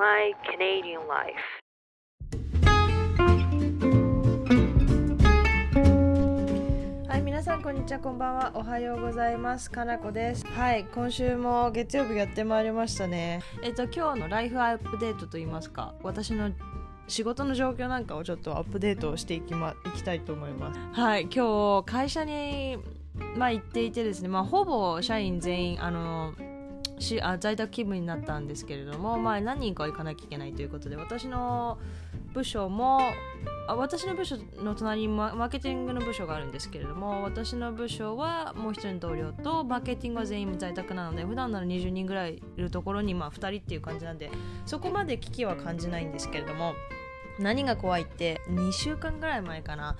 My Canadian Life はい、皆さんこんにちは、こんばんは。おはようございます。かなこです。はい、今週も月曜日やってまいりましたね。えっと今日のライフアップデートと言いますか、私の仕事の状況なんかをちょっとアップデートしていきまいきたいと思います。はい、今日会社にまあ行っていてですね、まあほぼ社員全員あの。しあ在宅勤務になったんですけれども、まあ、何人か行かなきゃいけないということで私の部署もあ私の部署の隣にママーケティングの部署があるんですけれども私の部署はもう一人の同僚とマーケティングは全員在宅なので普段なら20人ぐらいいるところにまあ2人っていう感じなんでそこまで危機は感じないんですけれども何が怖いって2週間ぐらい前かな。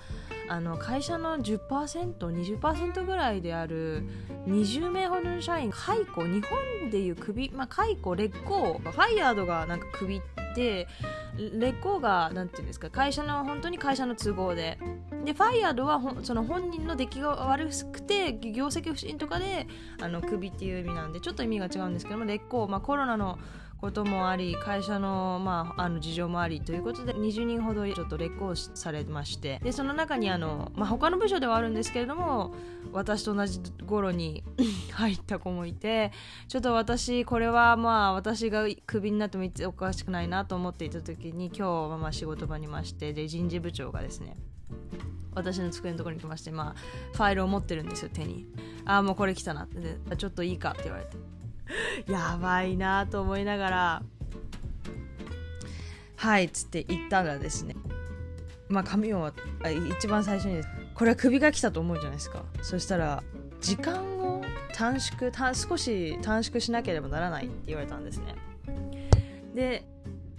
あの会社の 10%20% ぐらいである20名ほどの社員解雇日本でいう首、まあ、解雇劣行ファイヤードがなんか首って劣行がなんていうんですか会社の本当に会社の都合で。でファイヤードはその本人の出来が悪くて業績不振とかであの首っていう意味なんでちょっと意味が違うんですけども劣行、まあ、コロナのこともあり会社の,、まあ、あの事情もありということで20人ほどちょっと劣行されましてでその中にあの、まあ、他の部署ではあるんですけれども私と同じ頃に 入った子もいてちょっと私これはまあ私がクビになってもおかしくないなと思っていた時に今日まあ仕事場にいましてで人事部長がですね私の机のところに来まして、まあ、ファイルを持ってるんですよ手にああもうこれ来たなってちょっといいかって言われて。やばいなと思いながら。はいっつって言ったらですね。まあ紙を一番最初にこれは首が来たと思うじゃないですか。そしたら時間を短縮短少し短縮しなければならないって言われたんですね。で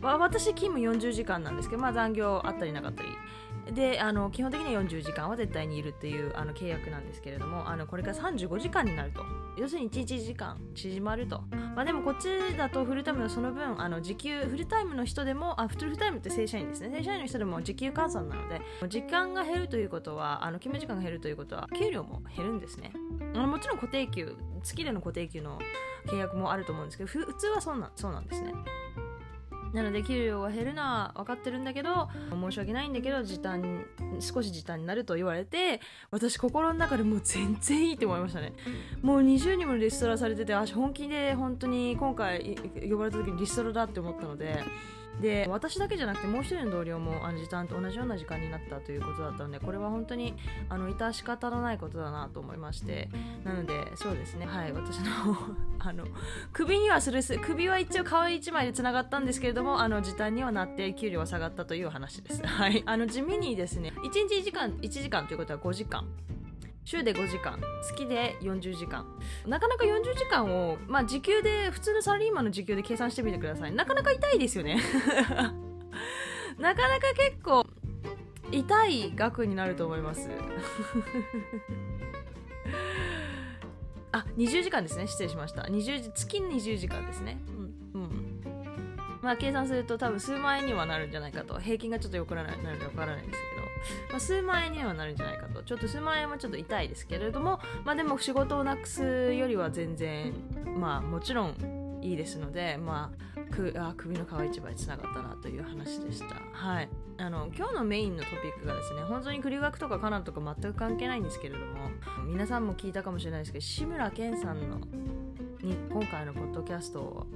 私勤務40時間なんですけど、まあ、残業あったりなかったり。であの基本的には40時間は絶対にいるっていうあの契約なんですけれどもあのこれから35時間になると。要するに1日時間縮まると、まあ、でもこっちだとフルタイムのその分あの時給フルタイムの人でもあフルタイムって正社員ですね。正社員の人でも時給換算なので時間が減るということはあの勤務時間が減るということは給料も減るんですね。あのもちろん固定給月での固定給の契約もあると思うんですけど普通はそうなそうなんですね。なので給料が減るのは分かってるんだけど申し訳ないんだけど時短少し時短になると言われて私心の中でもう全然いいって思いましたね。もう20人もリストラされてて私本気で本当に今回呼ばれた時にリストラだって思ったのでで私だけじゃなくてもう一人の同僚もあの時短と同じような時間になったということだったのでこれは本当にあの致し方のないことだなと思いましてなのでそうですね。はい私の あの首にはする首は一応顔一枚でつながったんですけれどもあの時短にはなって給料は下がったという話です。はい。あの地味にですね1日1時間1時間ということは5時間。週で5時間月で40時間。なかなか40時間を、まあ、時給で普通のサラリーマンの時給で計算してみてください。なかなか痛いですよね。なかなか結構痛い額になると思います。あ20時間ですね。失礼しました。20時月20時間ですね。うんうん。まあ計算すると多分数万円にはなるんじゃないかと。平均がちょっとよくなるなるかわからないんですけど。まあ、数万円にはなるんじゃないかと。ちょっと数万円はちょっと痛いですけれども、まあ、でも仕事をなくすよりは全然まあもちろんいいですので、まあ、くあ首の皮一枚つながったなという話でした。はい。あの今日のメインのトピックがですね本当に栗学とかカナとか全く関係ないんですけれども皆さんも聞いたかもしれないですけど志村けんさんのに今回のポッドキャストを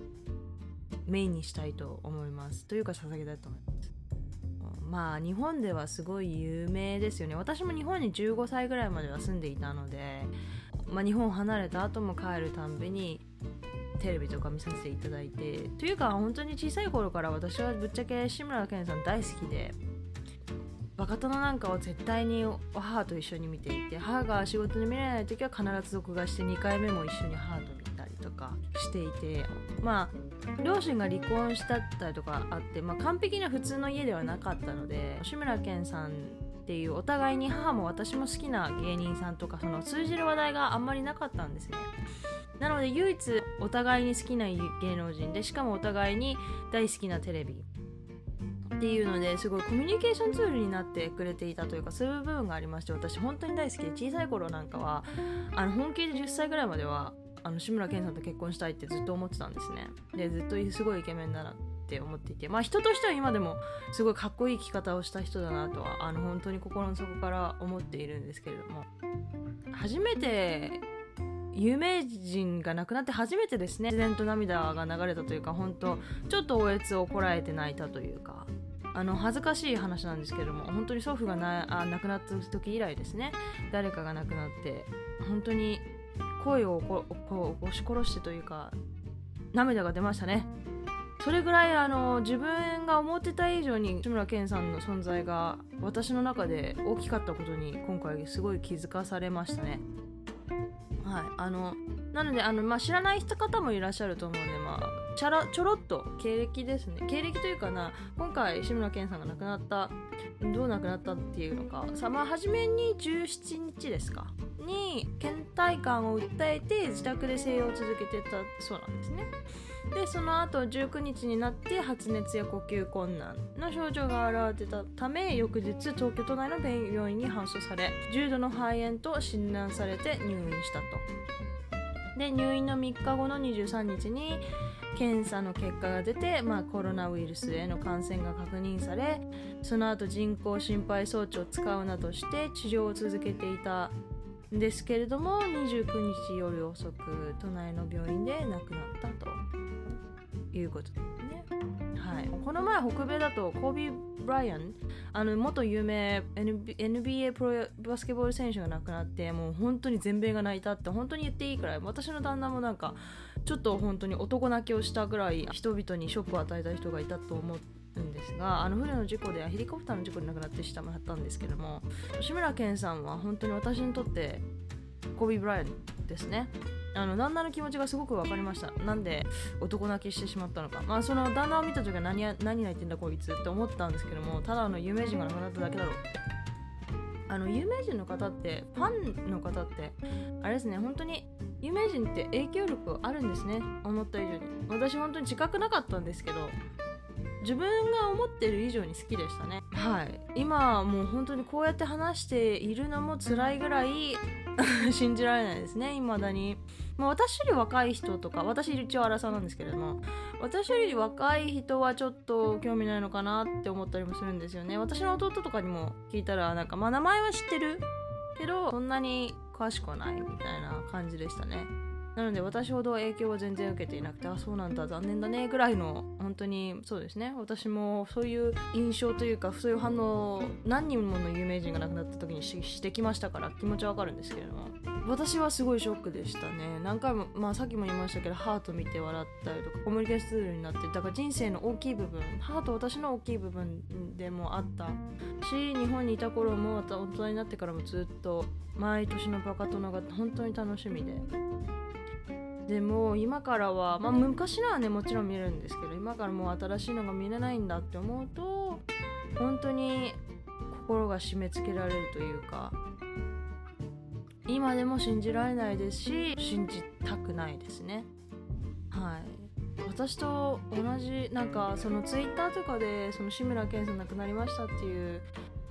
メインにしたいと思います。というか捧げたいと思います。まあ日本ではすごい有名ですよね。私も日本に15歳ぐらいまでは住んでいたので、まあ、日本を離れた後も帰るたんびにテレビとか見させていただいてというか本当に小さい頃から私はぶっちゃけ志村けんさん大好きでバカ殿なんかを絶対に母と一緒に見ていて母が仕事に見れない時は必ず録画して2回目も一緒に母と見たりとかしていてまあ両親が離婚したったりとかあって、まあ、完璧な普通の家ではなかったので志村けんさんっていうお互いに母も私も好きな芸人さんとかその通じる話題があんまりなかったんですね。なので唯一お互いに好きな芸能人でしかもお互いに大好きなテレビっていうのですごいコミュニケーションツールになってくれていたというかそういう部分がありまして私本当に大好きで小さい頃なんかはあの本気で10歳ぐらいまではあの志村けんさんと結婚したいってずっと思ってたんですね。でずっとすごいイケメンだなって思っていて。まあ人としては今でもすごいかっこいい生き方をした人だなとはあの本当に心の底から思っているんですけれども。初めて有名人が亡くなって初めてですね自然と涙が流れたというか本当ちょっとおえつをこらえて泣いたというか。あの恥ずかしい話なんですけども本当に祖父がなあ亡くなった時以来ですね誰かが亡くなって本当に声をここ押し殺してというか涙が出ましたね。それぐらいあの自分が思ってた以上に志村けんさんの存在が私の中で大きかったことに今回すごい気づかされましたね。はい。あのなのであの、まあ、知らない人方もいらっしゃると思うんで、まあ、ちゃらちょろっと経歴ですね。経歴というかな今回志村けんさんが亡くなったどう亡くなったっていうのかさまあ初めに17日ですか。に倦怠感を訴えて自宅で静養を続けてたそうなんですね。でその後19日になって発熱や呼吸困難の症状が現れてたため翌日東京都内の病院に搬送され重度の肺炎と診断されて入院したと。で入院の3日後の23日に検査の結果が出て、まあ、コロナウイルスへの感染が確認されその後人工心肺装置を使うなどして治療を続けていたですけれども29日夜遅く都内の病院で亡くなったということですね。はい、この前北米だとコービー・ブライアンあの元有名 NBA プロバスケボール選手が亡くなってもう本当に全米が泣いたって本当に言っていいくらい私の旦那もなんかちょっと本当に男泣きをしたぐらい人々にショックを与えた人がいたと思うんですがあの船の事故でヘリコプターの事故で亡くなってしまったんですけども志村けんさんは本当に私にとってコビー・ブライアンですね。あの旦那の気持ちがすごく分かりました。なんで男泣きしてしまったのか。まあその旦那を見た時は何何泣いてんだこいつって思ったんですけどもただの有名人が亡くなっただけだろう。あの有名人の方ってファンの方ってあれですね本当に有名人って影響力あるんですね。思った以上に。私本当に自覚なかったんですけど自分が思ってる以上に好きでしたね。はい。今もう本当にこうやって話しているのも辛いぐらい 信じられないですね未だに、まあ、私より若い人とか私一応荒さなんですけれども私より若い人はちょっと興味ないのかなって思ったりもするんですよね。私の弟とかにも聞いたらなんかまあ名前は知ってるけどそんなに詳しくはないみたいな感じでしたね。なので私ほど影響は全然受けていなくてあそうなんだ残念だねぐらいの本当にそうですね。私もそういう印象というかそういう反応何人もの有名人が亡くなった時にしてきましたから気持ちはわかるんですけれども。私はすごいショックでしたね。何回もまあさっきも言いましたけどハート見て笑ったりとかコミュニケーションツールになってだから人生の大きい部分ハート私の大きい部分でもあったし日本にいた頃も大人になってからもずっと毎年のバカ殿が本当に楽しみで。でも今からは、まあ、昔のはねもちろん見るんですけど今からもう新しいのが見れないんだって思うと本当に心が締め付けられるというか今でも信じられないですし信じたくないですね。はい。私と同じなんかそのツイッターとかでその志村けんさん亡くなりましたっていう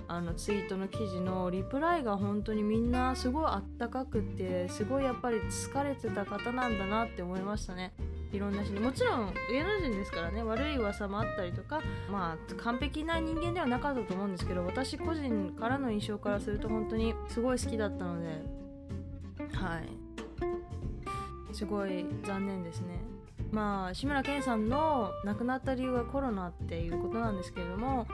あのツイートの記事のリプライが本当にみんなすごいあったかくてすごいやっぱり疲れてた方なんだなって思いましたね。いろんな人に。もちろん芸能人ですからね。悪い噂もあったりとかまあ完璧な人間ではなかったと思うんですけど私個人からの印象からすると本当にすごい好きだったのではい。すごい残念ですね。まあ志村けんさんの亡くなった理由はコロナっていうことなんですけれども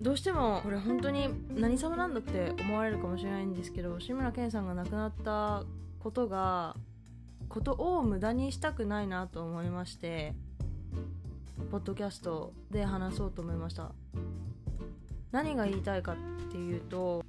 どうしてもこれ本当に何様なんだって思われるかもしれないんですけど志村けんさんが亡くなったことがことを無駄にしたくないなと思いましてポッドキャストで話そうと思いました。何が言いたいかっていうと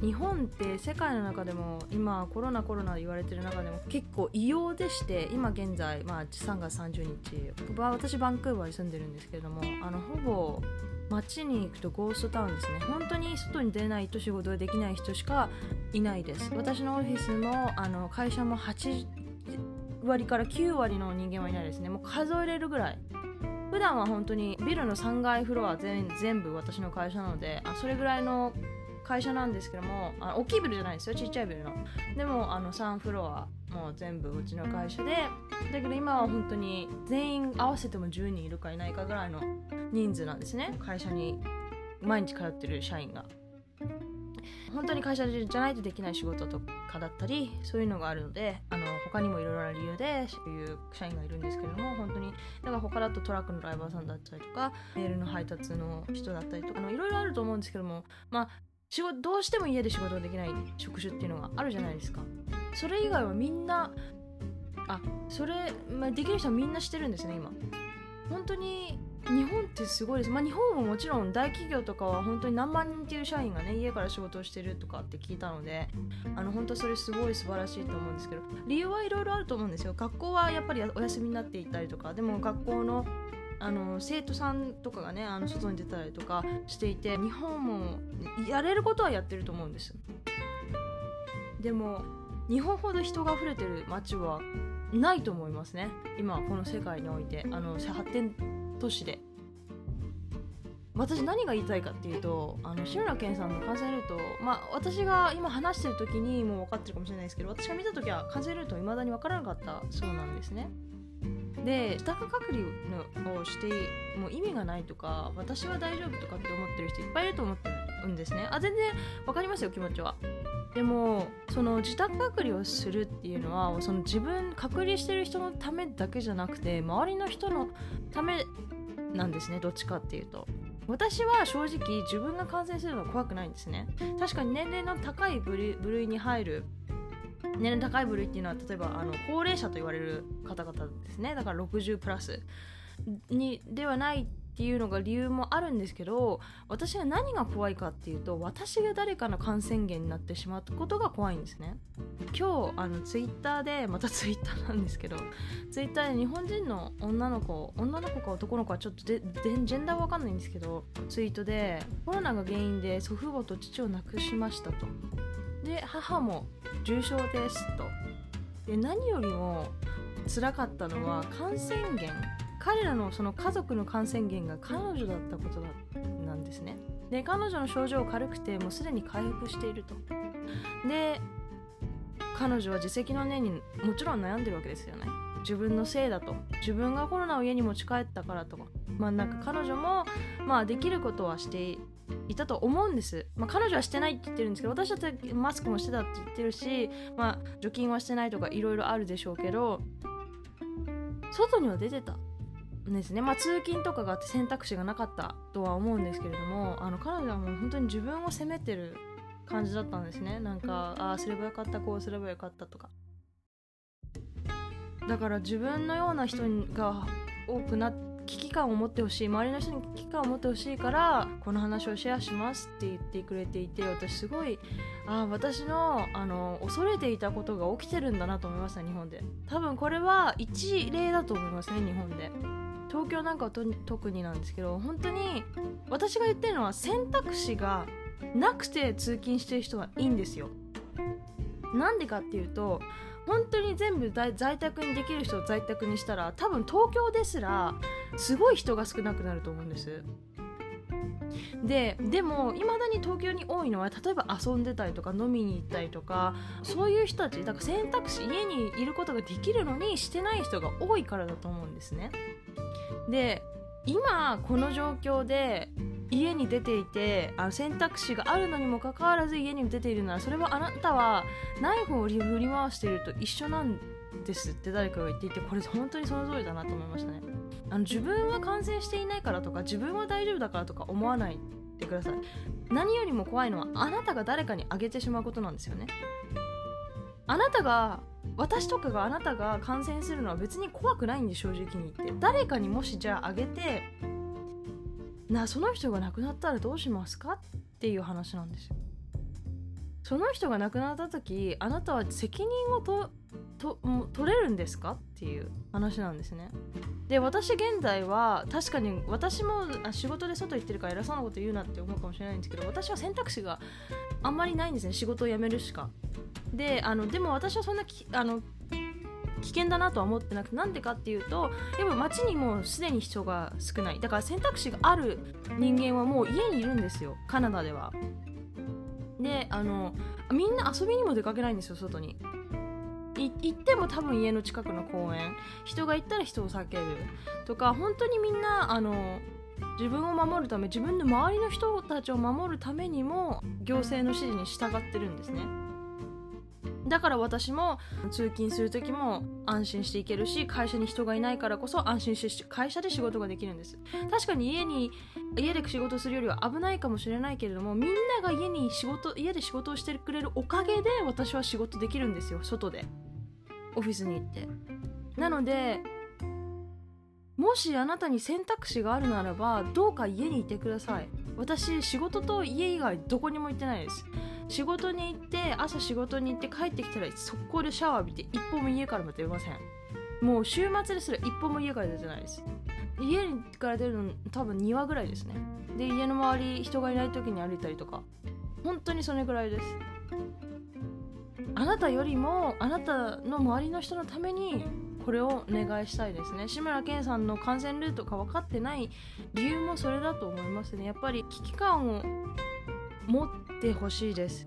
日本って世界の中でも今コロナコロナ言われてる中でも結構異様でして今現在、まあ、3月30日。私バンクーバーに住んでるんですけれどもあのほぼ街に行くとゴーストタウンですね。本当に外に出ないと仕事ができない人しかいないです。私のオフィスもあの会社も8割から9割の人間はいないですね。もう数えれるぐらい。普段は本当にビルの3階フロア全全部私の会社なのであそれぐらいの会社なんですけどもあ大きいビルじゃないですよ。ちっちゃいビルの。でもあの3フロアもう全部うちの会社で。だけど今は本当に全員合わせても10人いるかいないかぐらいの人数なんですね。会社に毎日通ってる社員が。本当に会社じゃないとできない仕事とかだったりそういうのがあるのであの他にもいろいろな理由でそういう社員がいるんですけれども本当に。だから他だとトラックのライバーさんだったりとかメールの配達の人だったりとかいろいろあると思うんですけどもまあ仕事どうしても家で仕事ができない職種っていうのがあるじゃないですか。それ以外はみんなあそれ、まあ、できる人はみんなしてるんですね今。本当に日本ってすごいです、まあ、日本ももちろん大企業とかは本当に何万人っていう社員がね家から仕事をしてるとかって聞いたのであの本当それすごい素晴らしいと思うんですけど理由はいろいろあると思うんですよ。学校はやっぱりお休みになっていたりとかでも学校のあの生徒さんとかがねあの外に出たりとかしていて日本もやれることはやってると思うんですでも日本ほど人が溢れてる街はないと思いますね。今この世界において。あの発展都市で。私何が言いたいかっていうとあの志村けんさんの感染ルートまあ私が今話してる時にもう分かってるかもしれないですけど私が見た時は感染ルートいまだに分からなかったそうなんですね。で自宅隔離をしてもう意味がないとか私は大丈夫とかって思ってる人いっぱいいると思ってるんですね。あ全然分かりますよ気持ちは。でもその自宅隔離をするっていうのはその自分隔離してる人のためだけじゃなくて周りの人のためなんですねどっちかっていうと。私は正直自分が感染するのは怖くないんですね。確かに年齢の高い部類に入る年齢高い部類っていうのは例えばあの高齢者と言われる方々ですね。だから60プラスにではないっていうのが理由もあるんですけど私が何が怖いかっていうと私が誰かの感染源になってしまったことが怖いんですね。今日あのツイッターでまた ツイッターなんですけどツイッターで日本人の女の子女の子か男の子はちょっとでジェンダーわかんないんですけどツイートでコロナが原因で祖父母と父を亡くしましたと。で母も重症ですとで何よりも辛かったのは感染源。彼らのその家族の感染源が彼女だったことなんですね。で彼女の症状軽くてもうすでに回復していると。で彼女は自責の念にもちろん悩んでるわけですよね。自分のせいだと。自分がコロナを家に持ち帰ったからとか。まあなんか彼女もまあできることはしていたと思うんです、まあ、彼女はしてないって言ってるんですけど私だってマスクもしてたって言ってるしまあ除菌はしてないとかいろいろあるでしょうけど外には出てたんですね。まあ通勤とかがあって選択肢がなかったとは思うんですけれどもあの彼女はもう本当に自分を責めてる感じだったんですね。なんかああすればよかったこうすればよかったとか。だから自分のような人が多くな危機感を持ってほしい周りの人に危機感を持ってほしいからこの話をシェアしますって言ってくれていて私すごいあ私のあの恐れていたことが起きてるんだなと思いました日本で。多分これは一例だと思いますね日本で。東京なんかは特になんですけど本当に私が言ってるのは選択肢がなくて通勤してる人はいいんですよ。なんでかっていうと本当に全部在宅にできる人を在宅にしたら多分東京ですらすごい人が少なくなると思うんです。ででもいまだに東京に多いのは例えば遊んでたりとか飲みに行ったりとかそういう人たちだから選択肢家にいることができるのにしてない人が多いからだと思うんですね。で今この状況で家に出ていてあの選択肢があるのにもかかわらず家に出ているならそれはあなたはナイフを振り回していると一緒なんですって誰かが言っていてこれ本当にその通りだなと思いましたね。あの自分は感染していないからとか自分は大丈夫だからとか思わないでください何よりも怖いのはあなたが誰かにあげてしまうことなんですよね。あなたが私とかがあなたが感染するのは別に怖くないんで正直に言って。誰かにもしじゃああげてなその人が亡くなったらどうしますかっていう話なんですよ。その人が亡くなった時あなたは責任をとと取れるんですかっていう話なんですね。で私現在は確かに私も仕事で外行ってるから偉そうなこと言うなって思うかもしれないんですけど私は選択肢があんまりないんですね。仕事を辞めるしか。であのでも私はそんなあの危険だなとは思ってなくてなんでかっていうとやっぱ街にもうすでに人が少ない。だから選択肢がある人間はもう家にいるんですよカナダでは。であのみんな遊びにも出かけないんですよ外に。行っても多分家の近くの公園。人が行ったら人を避けるとか本当にみんなあの自分を守るため自分の周りの人たちを守るためにも行政の指示に従ってるんですね。だから私も通勤する時も安心していけるし会社に人がいないからこそ安心して会社で仕事ができるんです。確かに家に家で仕事するよりは危ないかもしれないけれどもみんなが家に仕事家で仕事をしてくれるおかげで私は仕事できるんですよ。外で。オフィスに行って。なのでもしあなたに選択肢があるならばどうか家にいてください。私仕事と家以外どこにも行ってないです。仕事に行って朝仕事に行って帰ってきたら速攻でシャワー浴びて一歩も家からも出ません。もう週末ですら一歩も家から出てないです。家から出るの多分庭ぐらいですね。で家の周り人がいない時に歩いたりとか。本当にそれぐらいです。あなたよりもあなたの周りの人のためにこれをお願いしたいですね。志村けんさんの感染ルートが分かってない理由もそれだと思いますね。やっぱり危機感を持ってほしいです。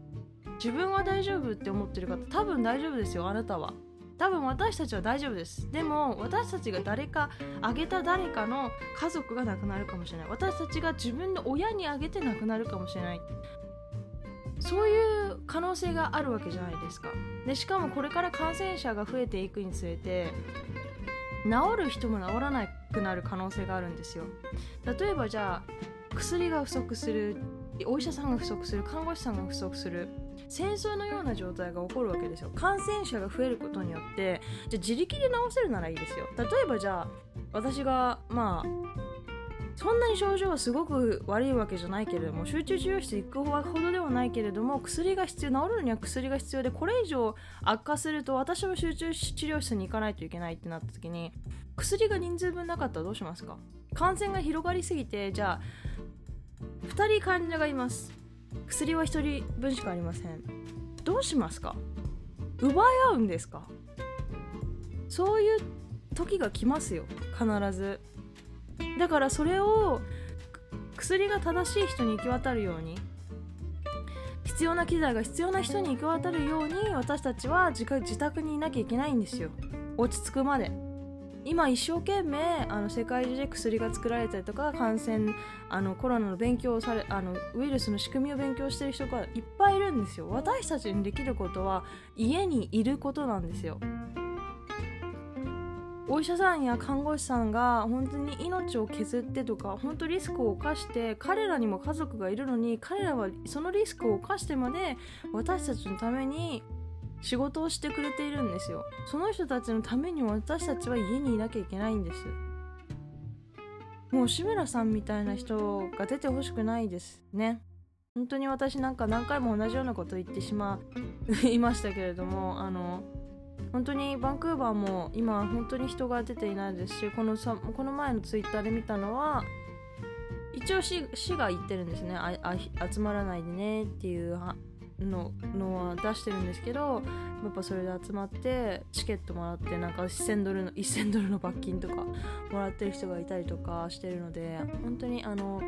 自分は大丈夫って思ってる方多分大丈夫ですよあなたは。多分私たちは大丈夫です。でも私たちが誰かあげた誰かの家族が亡くなるかもしれない。私たちが自分の親にあげて亡くなるかもしれない。そういう可能性があるわけじゃないですか。でしかもこれから感染者が増えていくにつれて治る人も治らなくなる可能性があるんですよ。例えばじゃあ薬が不足するお医者さんが不足する看護師さんが不足する戦争のような状態が起こるわけですよ。感染者が増えることによってじゃあ自力で治せるならいいですよ。例えばじゃあ私がまあそんなに症状はすごく悪いわけじゃないけれども集中治療室行くほどではないけれども薬が必要治るのには薬が必要でこれ以上悪化すると私も集中治療室に行かないといけないってなった時に薬が人数分なかったらどうしますか？感染が広がりすぎてじゃあ2人患者がいます。薬は1人分しかありません。どうしますか？奪い合うんですか？そういう時が来ますよ。必ず。だからそれを薬が正しい人に行き渡るように必要な機材が必要な人に行き渡るように私たちは自宅にいなきゃいけないんですよ。落ち着くまで。今一生懸命あの世界中で薬が作られたりとか感染あのコロナの勉強をされあのウイルスの仕組みを勉強してる人がいっぱいいるんですよ。私たちにできることは家にいることなんですよ。お医者さんや看護師さんが本当に命を削ってとか本当リスクを冒して彼らにも家族がいるのに彼らはそのリスクを冒してまで私たちのために仕事をしてくれているんですよ。その人たちのために私たちは家にいなきゃいけないんです。もう志村さんみたいな人が出てほしくないですね。本当に私なんか何回も同じようなこと言ってしまいましたけれどもあの本当にバンクーバーも今本当に人が出ていないですしこのさこの前のツイッターで見たのは一応市市が言ってるんですね。ああ集まらないでねっていうののは出してるんですけどやっぱそれで集まってチケットもらってなんか1000ドルの1000ドルの罰金とかもらってる人がいたりとかしてるので本当にあの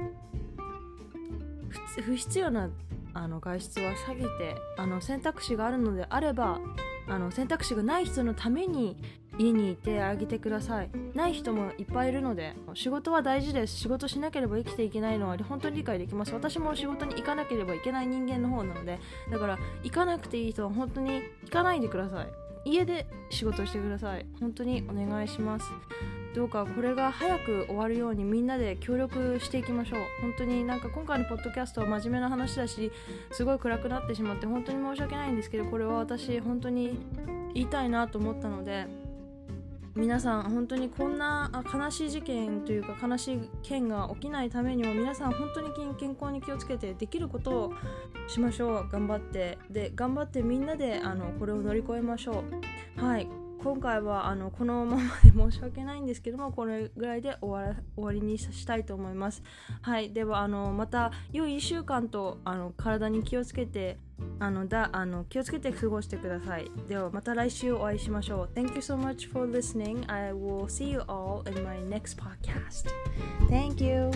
不必要なあの外出は下げてあの選択肢があるのであればあの選択肢がない人のために家にいてあげてください。ない人もいっぱいいるので仕事は大事です。仕事しなければ生きていけないのは本当に理解できます。私も仕事に行かなければいけない人間の方なのでだから行かなくていい人は本当に行かないでください。家で仕事してください。本当にお願いします。どうかこれが早く終わるようにみんなで協力していきましょう。本当になんか今回のポッドキャストは真面目な話だしすごい暗くなってしまって本当に申し訳ないんですけどこれは私本当に言いたいなと思ったので皆さん本当にこんな悲しい事件というか悲しい件が起きないためにも皆さん本当に健康に気をつけてできることをしましょう。頑張って。で頑張ってみんなであのこれを乗り越えましょう。はい。今回はあのこのままで申し訳ないんですけどもこれぐらいで終わ終わりにしたいと思います。はい。ではあのまた良い1週間とあの体に気をつけてあのだあの気をつけて過ごしてください。ではまた来週お会いしましょう。Thank you so much for listening. I will see you all in my next podcast. Thank you.